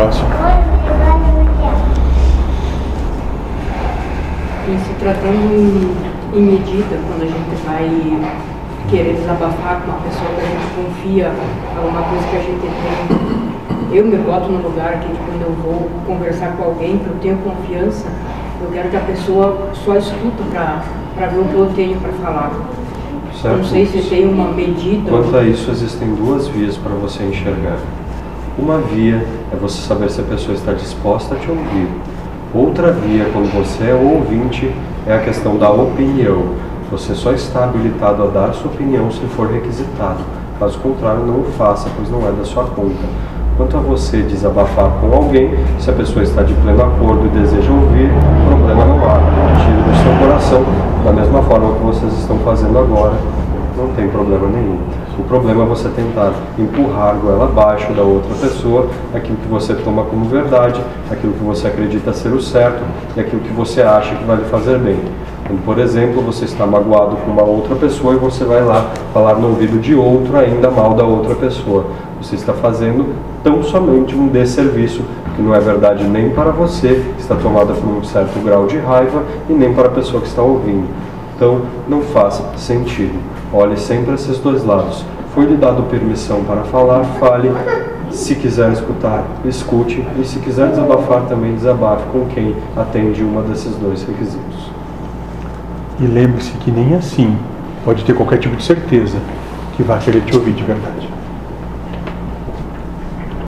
Próximo. E se tratando em, em medida, quando a gente vai querer desabafar com uma pessoa que a gente confia, alguma coisa que a gente tem. Eu me boto no lugar que quando eu vou conversar com alguém que eu tenho confiança, eu quero que a pessoa só escuta para ver o que eu tenho para falar. Certo. Não sei se tem uma medida. Quanto a isso, existem duas vias para você enxergar. Uma via é você saber se a pessoa está disposta a te ouvir. Outra via, quando você é ouvinte, é a questão da opinião. Você só está habilitado a dar sua opinião se for requisitado. Caso contrário, não o faça, pois não é da sua conta. Quanto a você desabafar com alguém, se a pessoa está de pleno acordo e deseja ouvir, problema não há. Tire do seu coração, da mesma forma que vocês estão fazendo agora, não tem problema nenhum. O problema é você tentar empurrar goela abaixo da outra pessoa aquilo que você toma como verdade, aquilo que você acredita ser o certo e aquilo que você acha que vai lhe fazer bem. Por exemplo, você está magoado com uma outra pessoa e você vai lá falar no ouvido de outro ainda mal da outra pessoa. Você está fazendo tão somente um desserviço, que não é verdade nem para você, que está tomada por um certo grau de raiva, e nem para a pessoa que está ouvindo. Então, não faça sentido. Olhe sempre esses dois lados. Foi lhe dado permissão para falar, fale. Se quiser escutar, escute. E se quiser desabafar, também desabafe com quem atende uma desses dois requisitos. E lembre-se que nem assim pode ter qualquer tipo de certeza que vai querer te ouvir de verdade.